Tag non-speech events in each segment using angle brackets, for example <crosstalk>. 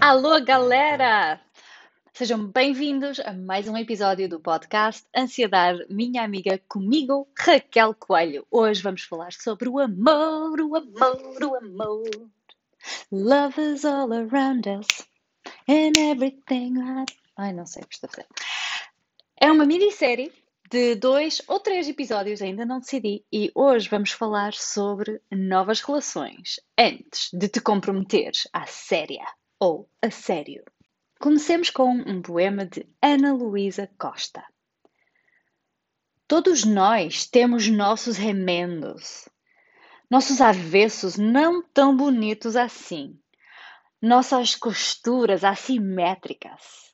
Alô, galera! Sejam bem-vindos a mais um episódio do podcast Ansiedade, minha amiga comigo, Raquel Coelho. Hoje vamos falar sobre o amor, o amor, o amor. Love is all around us and everything. Ai, não sei o que estou a fazer. É uma minissérie de dois ou três episódios, ainda não decidi, e hoje vamos falar sobre novas relações antes de te comprometeres à séria ou a sério. Comecemos com um poema de Ana Luísa Costa. Todos nós temos nossos remendos, nossos avessos não tão bonitos assim, nossas costuras assimétricas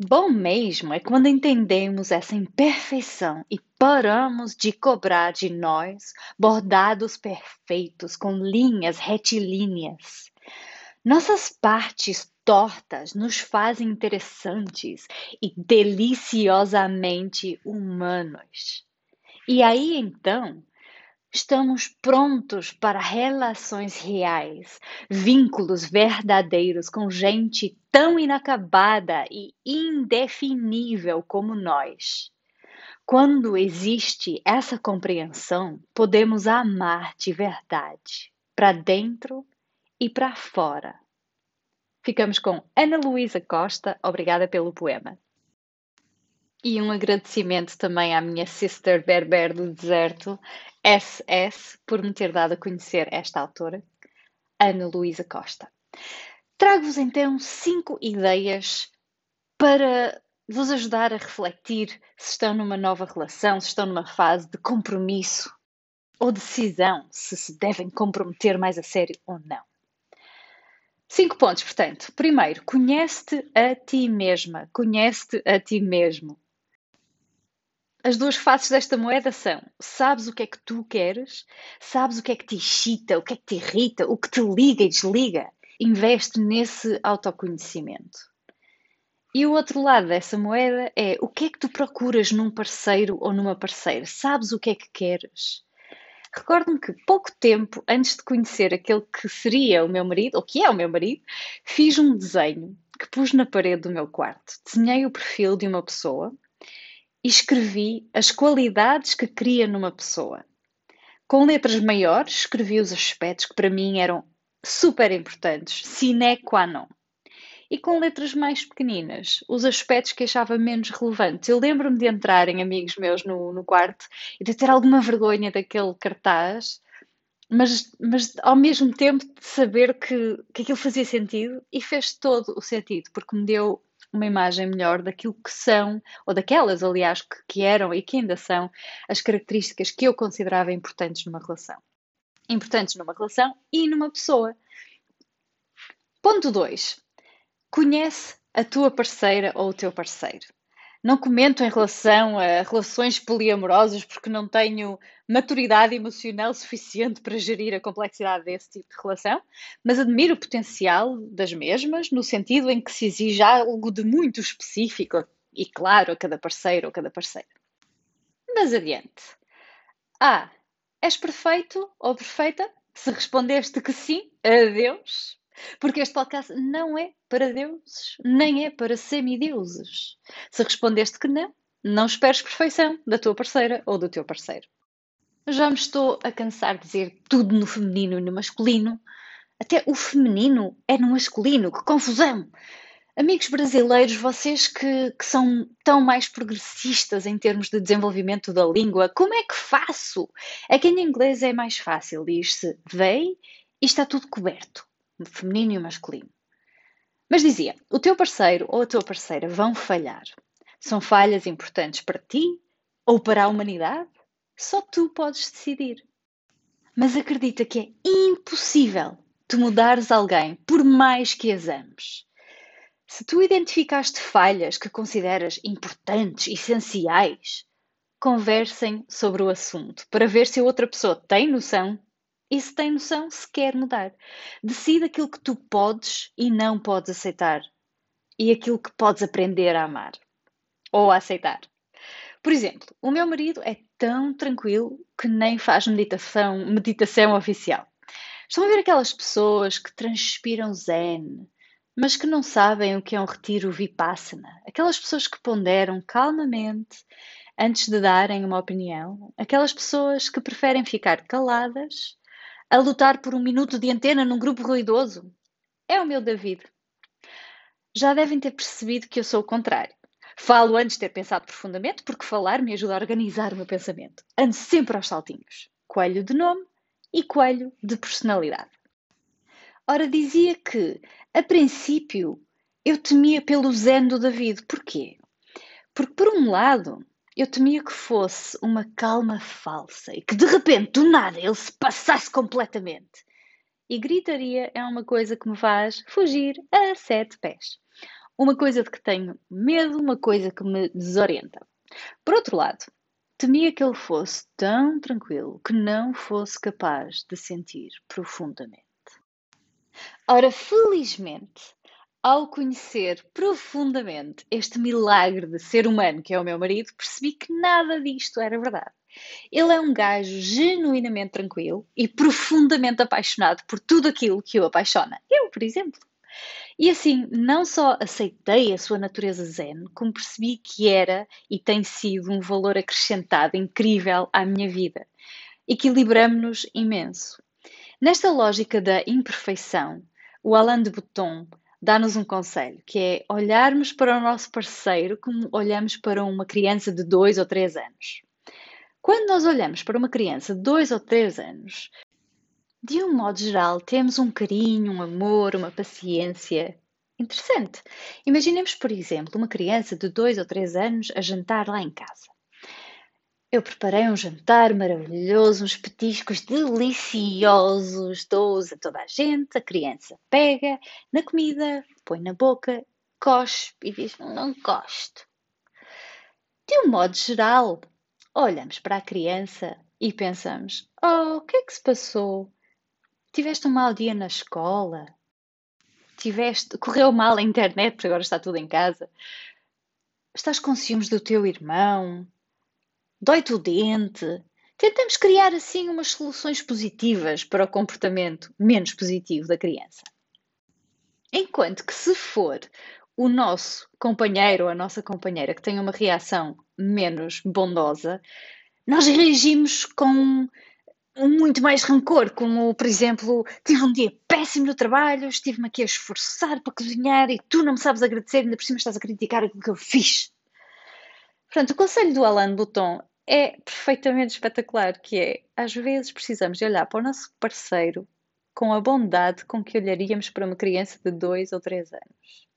Bom mesmo é quando entendemos essa imperfeição e paramos de cobrar de nós bordados perfeitos com linhas retilíneas. Nossas partes tortas nos fazem interessantes e deliciosamente humanos. E aí então Estamos prontos para relações reais, vínculos verdadeiros com gente tão inacabada e indefinível como nós. Quando existe essa compreensão, podemos amar de verdade, para dentro e para fora. Ficamos com Ana Luísa Costa, obrigada pelo poema. E um agradecimento também à minha sister Berber do Deserto, SS por me ter dado a conhecer esta autora, Ana Luísa Costa. Trago-vos então cinco ideias para vos ajudar a refletir se estão numa nova relação, se estão numa fase de compromisso ou decisão, se se devem comprometer mais a sério ou não. Cinco pontos, portanto. Primeiro, conhece-te a ti mesma, conhece-te a ti mesmo. As duas faces desta moeda são: sabes o que é que tu queres, sabes o que é que te excita, o que é que te irrita, o que te liga e desliga. Investe nesse autoconhecimento. E o outro lado dessa moeda é o que é que tu procuras num parceiro ou numa parceira? Sabes o que é que queres? Recordo-me que pouco tempo antes de conhecer aquele que seria o meu marido, ou que é o meu marido, fiz um desenho que pus na parede do meu quarto. Desenhei o perfil de uma pessoa e escrevi as qualidades que queria numa pessoa. Com letras maiores, escrevi os aspectos que para mim eram super importantes, sine qua non. E com letras mais pequeninas, os aspectos que achava menos relevantes. Eu lembro-me de entrarem amigos meus no, no quarto e de ter alguma vergonha daquele cartaz, mas, mas ao mesmo tempo de saber que, que aquilo fazia sentido e fez todo o sentido, porque me deu uma imagem melhor daquilo que são, ou daquelas, aliás, que, que eram e que ainda são as características que eu considerava importantes numa relação. Importantes numa relação e numa pessoa. Ponto 2. Conhece a tua parceira ou o teu parceiro. Não comento em relação a relações poliamorosas porque não tenho maturidade emocional suficiente para gerir a complexidade desse tipo de relação, mas admiro o potencial das mesmas, no sentido em que se exige algo de muito específico e claro a cada parceiro ou cada parceira. Mas adiante. Ah, és perfeito ou perfeita? Se respondeste que sim, adeus. Porque este podcast não é para deuses, nem é para semideuses. Se respondeste que não, não esperes perfeição da tua parceira ou do teu parceiro. Já me estou a cansar de dizer tudo no feminino e no masculino. Até o feminino é no masculino. Que confusão! Amigos brasileiros, vocês que, que, são tão mais progressistas em termos de desenvolvimento da língua, como é que faço? É que em inglês é mais fácil, diz-se they e está tudo coberto feminino e masculino. Mas dizia: o teu parceiro ou a tua parceira vão falhar. São falhas importantes para ti ou para a humanidade? Só tu podes decidir. Mas acredita que é impossível tu mudares alguém por mais que as ames. Se tu identificaste falhas que consideras importantes, essenciais, conversem sobre o assunto para ver se a outra pessoa tem noção e se tem noção se quer mudar. Decide aquilo que tu podes e não podes aceitar e aquilo que podes aprender a amar ou a aceitar. Por exemplo, o meu marido é tão tranquilo que nem faz meditação, meditação oficial. Estão a ver aquelas pessoas que transpiram zen, mas que não sabem o que é um retiro vipassana. Aquelas pessoas que ponderam calmamente antes de darem uma opinião, aquelas pessoas que preferem ficar caladas a lutar por um minuto de antena num grupo ruidoso. É o meu David. Já devem ter percebido que eu sou o contrário. Falo antes de ter pensado profundamente, porque falar me ajuda a organizar o meu pensamento. Ando sempre aos saltinhos. Coelho de nome e coelho de personalidade. Ora, dizia que, a princípio, eu temia pelo zen do David. Porquê? Porque, por um lado, eu temia que fosse uma calma falsa e que de repente, do nada, ele se passasse completamente. E gritaria é uma coisa que me faz fugir a sete pés. Uma coisa de que tenho medo, uma coisa que me desorienta. Por outro lado, temia que ele fosse tão tranquilo que não fosse capaz de sentir profundamente. Ora, felizmente, ao conhecer profundamente este milagre de ser humano que é o meu marido, percebi que nada disto era verdade. Ele é um gajo genuinamente tranquilo e profundamente apaixonado por tudo aquilo que o apaixona. Eu, por exemplo. E assim, não só aceitei a sua natureza zen, como percebi que era e tem sido um valor acrescentado incrível à minha vida. Equilibramos-nos imenso. Nesta lógica da imperfeição, o Alain de Botton dá-nos um conselho, que é olharmos para o nosso parceiro como olhamos para uma criança de dois ou três anos. Quando nós olhamos para uma criança de dois ou três anos, de um modo geral, temos um carinho, um amor, uma paciência interessante. Imaginemos, por exemplo, uma criança de dois ou três anos a jantar lá em casa. Eu preparei um jantar maravilhoso, uns petiscos deliciosos, dou a toda a gente. A criança pega na comida, põe na boca, cospe e diz: Não gosto. De um modo geral, olhamos para a criança e pensamos: Oh, o que é que se passou? Tiveste um mau dia na escola? Tiveste, correu mal a internet porque agora está tudo em casa? Estás com ciúmes do teu irmão? Dói-te o dente. Tentamos criar assim umas soluções positivas para o comportamento menos positivo da criança. Enquanto que se for o nosso companheiro ou a nossa companheira que tem uma reação menos bondosa, nós reagimos com muito mais rancor, como por exemplo, tive um dia péssimo no trabalho, estive-me aqui a esforçar para cozinhar e tu não me sabes agradecer, ainda por cima estás a criticar aquilo que eu fiz. Portanto, o conselho do Alain Bouton é perfeitamente espetacular, que é, às vezes precisamos de olhar para o nosso parceiro com a bondade com que olharíamos para uma criança de 2 ou 3 anos.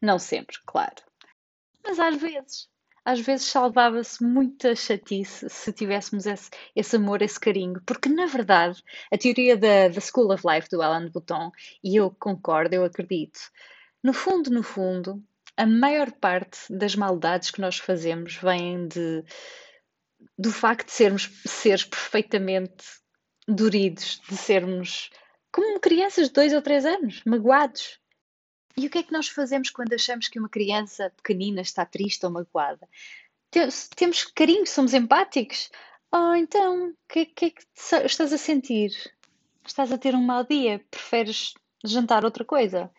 Não sempre, claro. Mas às vezes. Às vezes salvava-se muita chatice se tivéssemos esse, esse, amor, esse carinho, porque na verdade a teoria da, da School of Life do Alain de Botton, e eu concordo, eu acredito, no fundo, no fundo, a maior parte das maldades que nós fazemos vem de, do facto de sermos seres perfeitamente doridos, de sermos como crianças de dois ou três anos, magoados. E o que é que nós fazemos quando achamos que uma criança pequenina está triste ou magoada? Temos carinho, somos empáticos. Oh, então, o que, que é que estás a sentir? Estás a ter um mau dia? Preferes jantar outra coisa?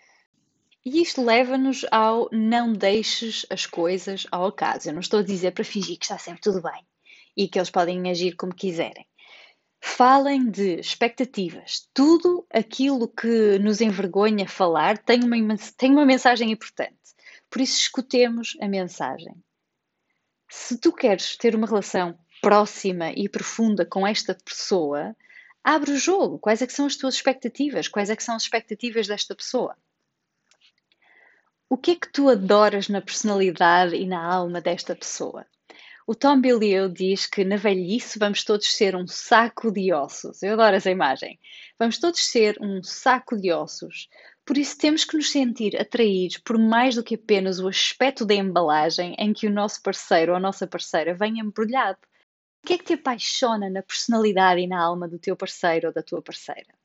E isto leva-nos ao não deixes as coisas ao acaso. Eu não estou a dizer para fingir que está sempre tudo bem e que eles podem agir como quiserem. Falem de expectativas. Tudo aquilo que nos envergonha falar tem uma, tem uma mensagem importante. Por isso, escutemos a mensagem. Se tu queres ter uma relação próxima e profunda com esta pessoa, abre o jogo. Quais é que são as tuas expectativas? Quais é que são as expectativas desta pessoa? O que é que tu adoras na personalidade e na alma desta pessoa? O Tom Bilyeu diz que na velhice vamos todos ser um saco de ossos. Eu adoro essa imagem. Vamos todos ser um saco de ossos. Por isso temos que nos sentir atraídos por mais do que apenas o aspecto da embalagem em que o nosso parceiro ou a nossa parceira vem embrulhado. O que é que te apaixona na personalidade e na alma do teu parceiro ou da tua parceira?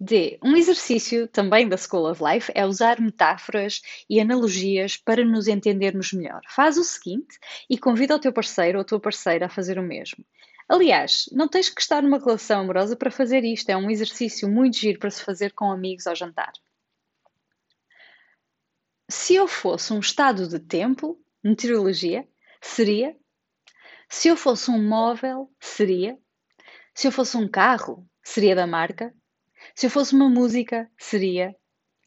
D. Um exercício também da School of Life é usar metáforas e analogias para nos entendermos melhor. Faz o seguinte e convida o teu parceiro ou a tua parceira a fazer o mesmo. Aliás, não tens que estar numa relação amorosa para fazer isto, é um exercício muito giro para se fazer com amigos ao jantar. Se eu fosse um estado de tempo, meteorologia, seria. Se eu fosse um móvel, seria. Se eu fosse um carro, seria da marca. Se eu fosse uma música, seria.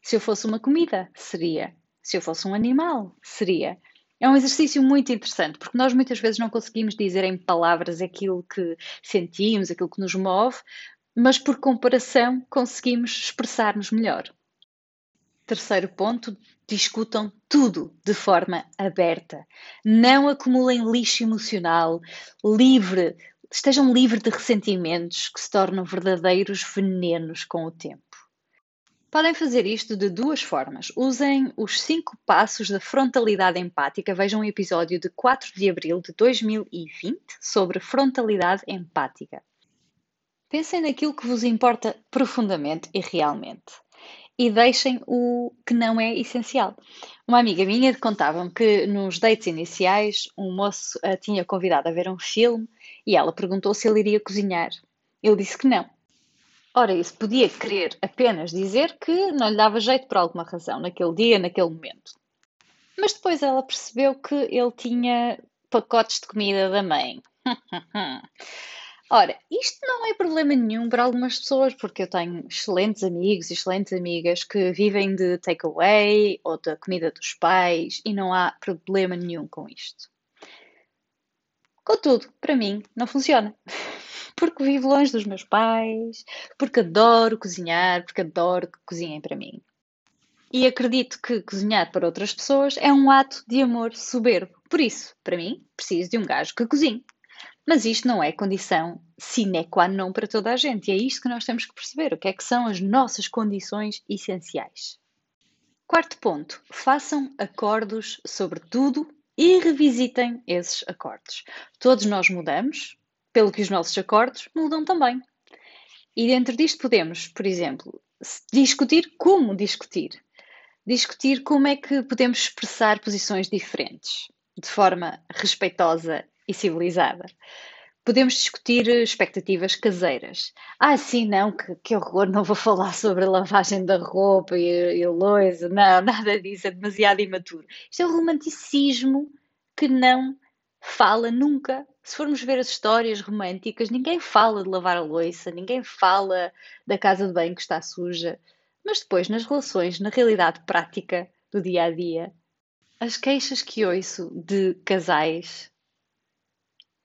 Se eu fosse uma comida, seria. Se eu fosse um animal, seria. É um exercício muito interessante, porque nós muitas vezes não conseguimos dizer em palavras aquilo que sentimos, aquilo que nos move, mas por comparação conseguimos expressar-nos melhor. Terceiro ponto, discutam tudo de forma aberta. Não acumulem lixo emocional, livre, estejam livres de ressentimentos que se tornam verdadeiros venenos com o tempo. Podem fazer isto de duas formas. Usem os cinco passos da frontalidade empática. Vejam um episódio de 4 de abril de 2020 sobre frontalidade empática. Pensem naquilo que vos importa profundamente e realmente e deixem o que não é essencial. Uma amiga minha contava-me que nos dates iniciais um moço a tinha convidado a ver um filme e ela perguntou se ele iria cozinhar. Ele disse que não. Ora, isso podia querer apenas dizer que não lhe dava jeito por alguma razão, naquele dia, naquele momento. Mas depois ela percebeu que ele tinha pacotes de comida da mãe. <laughs> Ora, isto não é problema nenhum para algumas pessoas, porque eu tenho excelentes amigos e excelentes amigas que vivem de takeaway ou da comida dos pais e não há problema nenhum com isto. Contudo, para mim, não funciona. <laughs> Porque vivo longe dos meus pais, porque adoro cozinhar, porque adoro que cozinhem para mim. E acredito que cozinhar para outras pessoas é um ato de amor soberbo. Por isso, para mim, preciso de um gajo que cozinhe. Mas isto não é condição sine qua non para toda a gente. E é isto que nós temos que perceber. O que é que são as nossas condições essenciais? Quarto ponto. Façam acordos sobre tudo e revisitem esses acordos. Todos nós mudamos, pelo que os nossos acordos mudam também. E dentro disto podemos, por exemplo, discutir como discutir. Discutir como é que podemos expressar posições diferentes, de forma respeitosa e civilizada. Podemos discutir expectativas caseiras. Ah, sim, não, que, que horror, não vou <laughs> falar sobre a lavagem da roupa e, e loiça, não, <laughs> nada disso, é demasiado imaturo. Isto é um romanticismo que não fala nunca. Se formos ver as histórias românticas, ninguém fala de lavar a louça, ninguém fala da casa de banho que está suja. Mas depois, nas relações, na realidade prática do dia a dia, as queixas que ouço de casais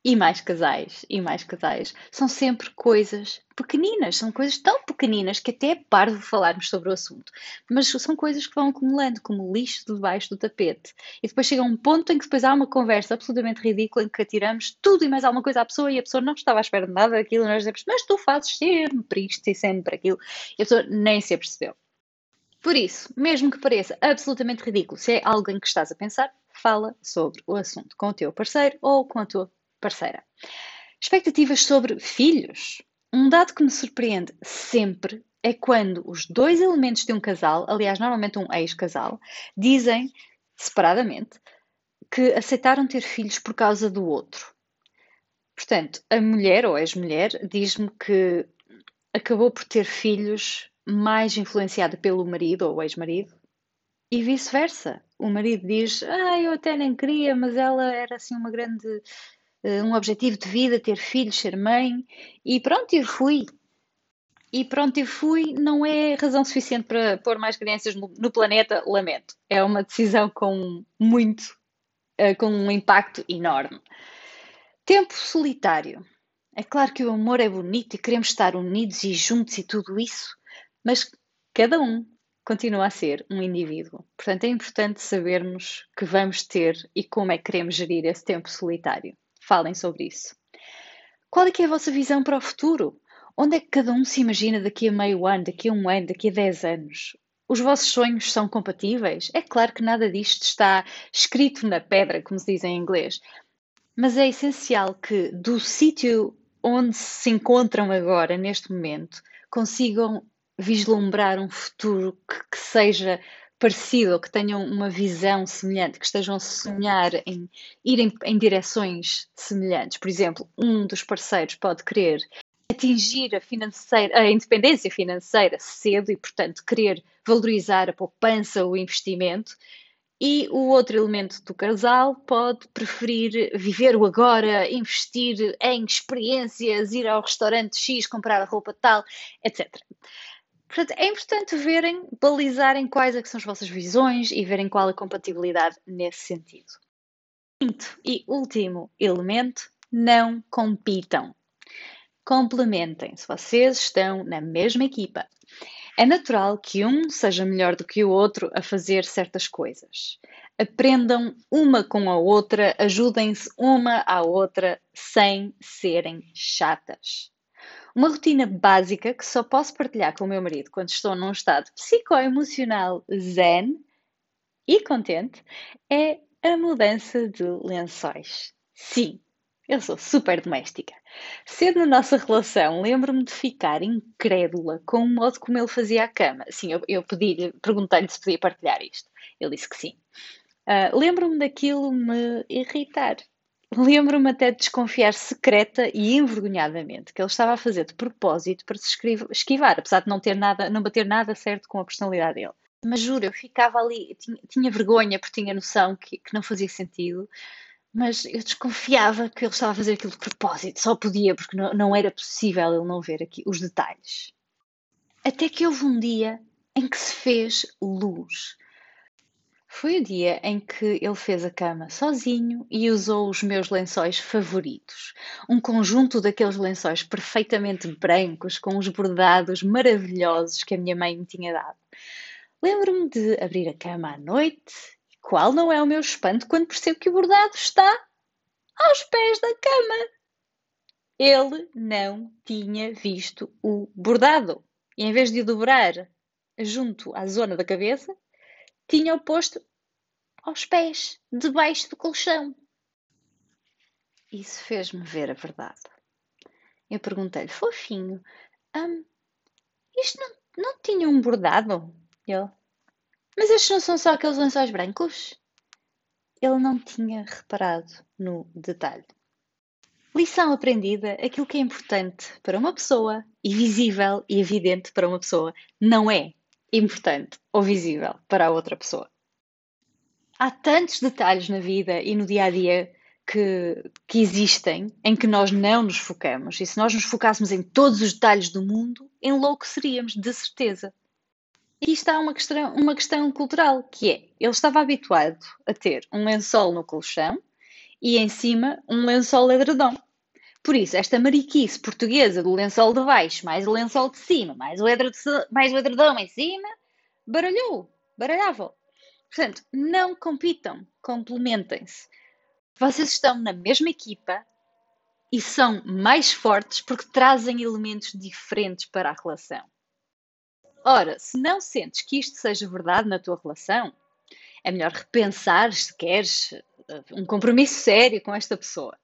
e mais casais, e mais casais. São sempre coisas pequeninas, são coisas tão pequeninas que até é parvo falarmos sobre o assunto. Mas são coisas que vão acumulando, como lixo debaixo do tapete. E depois chega um ponto em que depois há uma conversa absolutamente ridícula em que atiramos tudo e mais alguma coisa à pessoa e a pessoa não estava à espera de nada daquilo. E nós dizemos, mas tu fazes sempre isto e sempre aquilo. E a pessoa nem se apercebeu. Por isso, mesmo que pareça absolutamente ridículo, se é alguém que estás a pensar, fala sobre o assunto com o teu parceiro ou com a tua parceira. Expectativas sobre filhos. Um dado que me surpreende sempre é quando os dois elementos de um casal, aliás, normalmente um ex-casal, dizem separadamente que aceitaram ter filhos por causa do outro. Portanto, a mulher ou ex-mulher diz-me que acabou por ter filhos mais influenciada pelo marido ou ex-marido e vice-versa. O marido diz: Ah, eu até nem queria, mas ela era assim uma grande um objetivo de vida, ter filhos, ser mãe, e pronto, eu fui. E pronto, eu fui, não é razão suficiente para pôr mais crianças no, planeta, lamento. É uma decisão com muito, uh, com um impacto enorme. Tempo solitário. É claro que o amor é bonito e queremos estar unidos e juntos e tudo isso, mas cada um continua a ser um indivíduo. Portanto, é importante sabermos que vamos ter e como é que queremos gerir esse tempo solitário. Falem sobre isso. Qual é que é a vossa visão para o futuro? Onde é que cada um se imagina daqui a meio ano, daqui a um ano, daqui a dez anos? Os vossos sonhos são compatíveis? É claro que nada disto está escrito na pedra, como se diz em inglês, mas é essencial que do sítio onde se encontram agora, neste momento, consigam vislumbrar um futuro que, que seja parecido ou que tenham uma visão semelhante, que estejam a sonhar em ir em, direções semelhantes. Por exemplo, um dos parceiros pode querer atingir a, financeira, a independência financeira cedo e, portanto, querer valorizar a poupança, o investimento, E o outro elemento do casal pode preferir viver o agora, investir em experiências, ir ao restaurante X, comprar a roupa tal, etc. Portanto, é importante verem, balizarem quais é são as vossas visões e verem qual a compatibilidade nesse sentido. Quinto e último elemento, não compitam. Complementem. Se vocês estão na mesma equipa, é natural que um seja melhor do que o outro a fazer certas coisas. Aprendam uma com a outra, ajudem-se uma à outra sem serem chatas. Uma rotina básica que só posso partilhar com o meu marido quando estou num estado psicoemocional zen e contente é a mudança de lençóis. Sim, eu sou super doméstica. Cedo na nossa relação, lembro-me de ficar incrédula com o modo como ele fazia a cama. Sim, eu, eu pedi-lhe, perguntei-lhe se podia partilhar isto. Ele disse que sim. Uh, lembro-me daquilo me irritar. Lembro-me até de desconfiar secreta e envergonhadamente que ele estava a fazer de propósito para se esquivar, apesar de não ter nada, não bater nada certo com a personalidade dele. Mas juro, eu ficava ali, tinha, tinha vergonha porque tinha noção que, que não fazia sentido mas eu desconfiava que ele estava a fazer aquilo de propósito, só podia, porque não, não era possível ele não ver aqui os detalhes. Até que houve um dia em que se fez luz. Foi o dia em que ele fez a cama sozinho e usou os meus lençóis favoritos. Um conjunto daqueles lençóis perfeitamente brancos, com os bordados maravilhosos que a minha mãe me tinha dado. Lembro-me de abrir a cama à noite qual não é o meu espanto quando percebo que o bordado está aos pés da cama. Ele não tinha visto o bordado. E em vez de o dobrar junto à zona da cabeça, tinha-o posto aos pés, debaixo do colchão. Isso fez-me ver a verdade. Eu perguntei-lhe, fofinho, hum, isto não, não tinha um bordado? Ele, mas estes não são só aqueles lençóis brancos? Ele não tinha reparado no detalhe. Lição aprendida: aquilo que é importante para uma pessoa e visível e evidente para uma pessoa não é importante ou visível para a outra pessoa. Há tantos detalhes na vida e no dia a dia que, que existem em que nós não nos focamos. E se nós nos focássemos em todos os detalhes do mundo, enlouqueceríamos, de certeza. E está uma questão, uma questão cultural, que é, ele estava habituado a ter um lençol no colchão e em cima um lençol edredom. Por isso, esta mariquice portuguesa do lençol de baixo, mais o lençol de cima, mais o, edredom, mais o edredom em cima, baralhou, baralhava. Portanto, não compitam, complementem-se. Vocês estão na mesma equipa e são mais fortes porque trazem elementos diferentes para a relação. Ora, se não sentes que isto seja verdade na tua relação, é melhor repensar se queres eh, um compromisso sério com esta pessoa.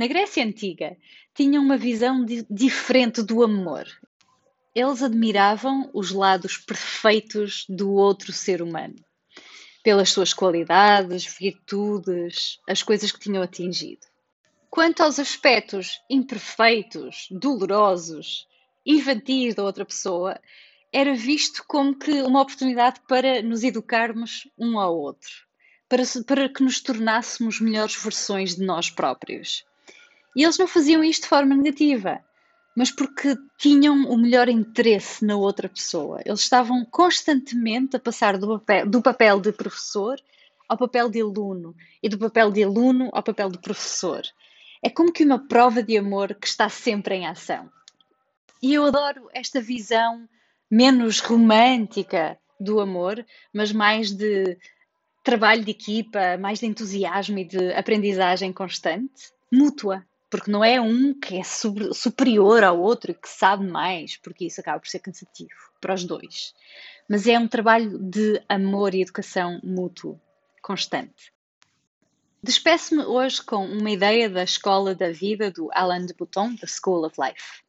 Na Grécia Antiga, tinham uma visão diferente do amor. Eles admiravam os lados perfeitos do outro ser humano, pelas suas qualidades, virtudes, as coisas que tinham atingido. Quanto aos aspectos imperfeitos, dolorosos, infantis da outra pessoa, era visto como que uma oportunidade para nos educarmos um ao outro, para, para que nos tornássemos melhores versões de nós próprios. E eles não faziam isto de forma negativa, mas porque tinham o melhor interesse na outra pessoa. Eles estavam constantemente a passar do papel, do papel de professor ao papel de aluno e do papel de aluno ao papel de professor. É como que uma prova de amor que está sempre em ação. E eu adoro esta visão menos romântica do amor, mas mais de trabalho de equipa, mais de entusiasmo e de aprendizagem constante, mútua, porque não é um que é superior ao outro e que sabe mais, porque isso acaba por ser cansativo para os dois. Mas é um trabalho de amor e educação mútuo, constante. Despeço-me hoje com uma ideia da Escola da Vida do Alain de Botton, The School of Life.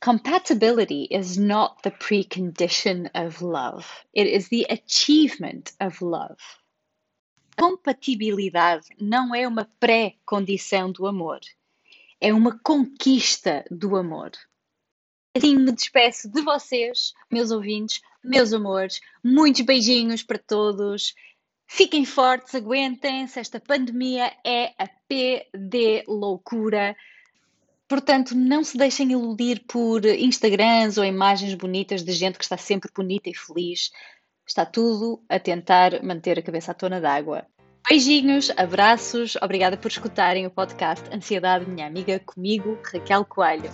Compatibility is not the precondition of love, it is the achievement of love. Compatibilidade não é uma pré-condição do amor, é uma conquista do amor. Assim me despeço de vocês, meus ouvintes, meus amores. Muitos beijinhos para todos. Fiquem fortes, aguentem-se, esta pandemia é a P de loucura. Portanto, não se deixem iludir por Instagrams ou imagens bonitas de gente que está sempre bonita e feliz. Está tudo a tentar manter a cabeça à tona d'água. Beijinhos, abraços, obrigada por escutarem o podcast Ansiedade, minha amiga, comigo, Raquel Coelho.